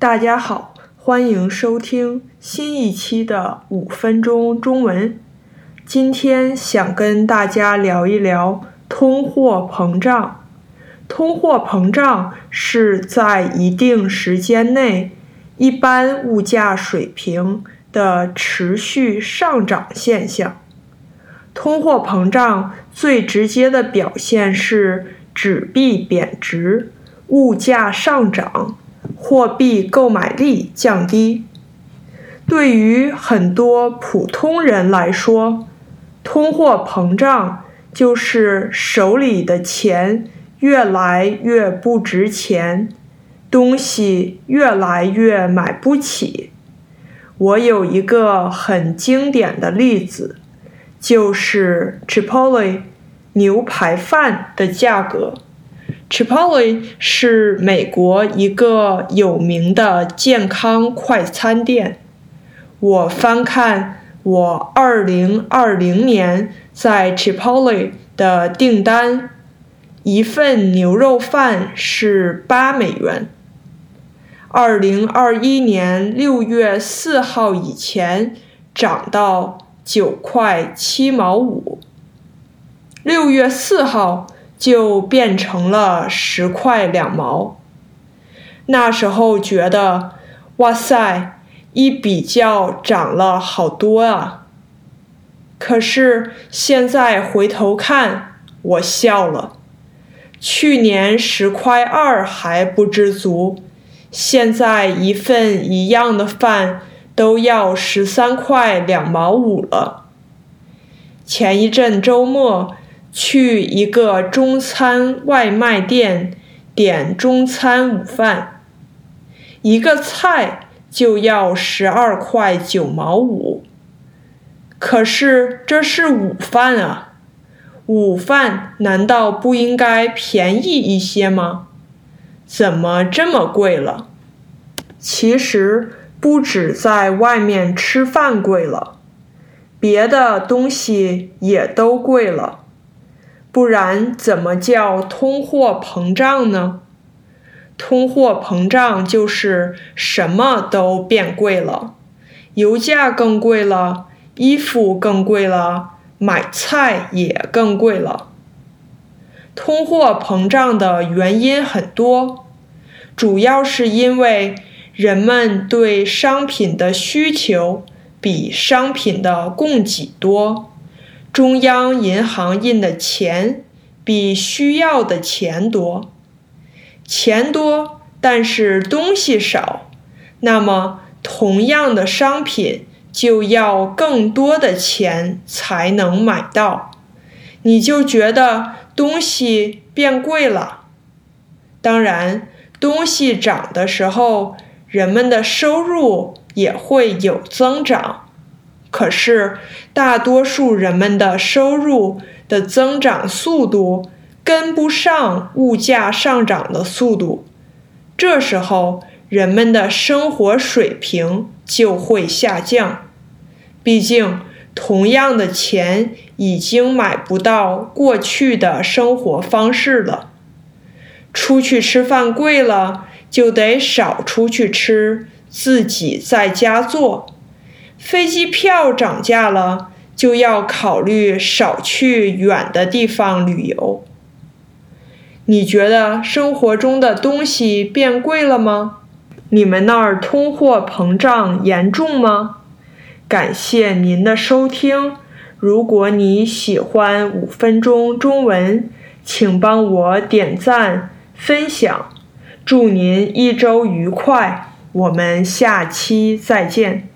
大家好，欢迎收听新一期的五分钟中文。今天想跟大家聊一聊通货膨胀。通货膨胀是在一定时间内一般物价水平的持续上涨现象。通货膨胀最直接的表现是纸币贬值。物价上涨，货币购买力降低。对于很多普通人来说，通货膨胀就是手里的钱越来越不值钱，东西越来越买不起。我有一个很经典的例子，就是 Chipotle 牛排饭的价格。Chipotle 是美国一个有名的健康快餐店。我翻看我2020年在 Chipotle 的订单，一份牛肉饭是八美元。2021年6月4号以前涨到九块七毛五。6月4号。就变成了十块两毛。那时候觉得，哇塞，一比较涨了好多啊。可是现在回头看，我笑了。去年十块二还不知足，现在一份一样的饭都要十三块两毛五了。前一阵周末。去一个中餐外卖店点中餐午饭，一个菜就要十二块九毛五。可是这是午饭啊，午饭难道不应该便宜一些吗？怎么这么贵了？其实不止在外面吃饭贵了，别的东西也都贵了。不然怎么叫通货膨胀呢？通货膨胀就是什么都变贵了，油价更贵了，衣服更贵了，买菜也更贵了。通货膨胀的原因很多，主要是因为人们对商品的需求比商品的供给多。中央银行印的钱比需要的钱多，钱多但是东西少，那么同样的商品就要更多的钱才能买到，你就觉得东西变贵了。当然，东西涨的时候，人们的收入也会有增长。可是，大多数人们的收入的增长速度跟不上物价上涨的速度，这时候人们的生活水平就会下降。毕竟，同样的钱已经买不到过去的生活方式了。出去吃饭贵了，就得少出去吃，自己在家做。飞机票涨价了，就要考虑少去远的地方旅游。你觉得生活中的东西变贵了吗？你们那儿通货膨胀严重吗？感谢您的收听。如果你喜欢五分钟中文，请帮我点赞分享。祝您一周愉快，我们下期再见。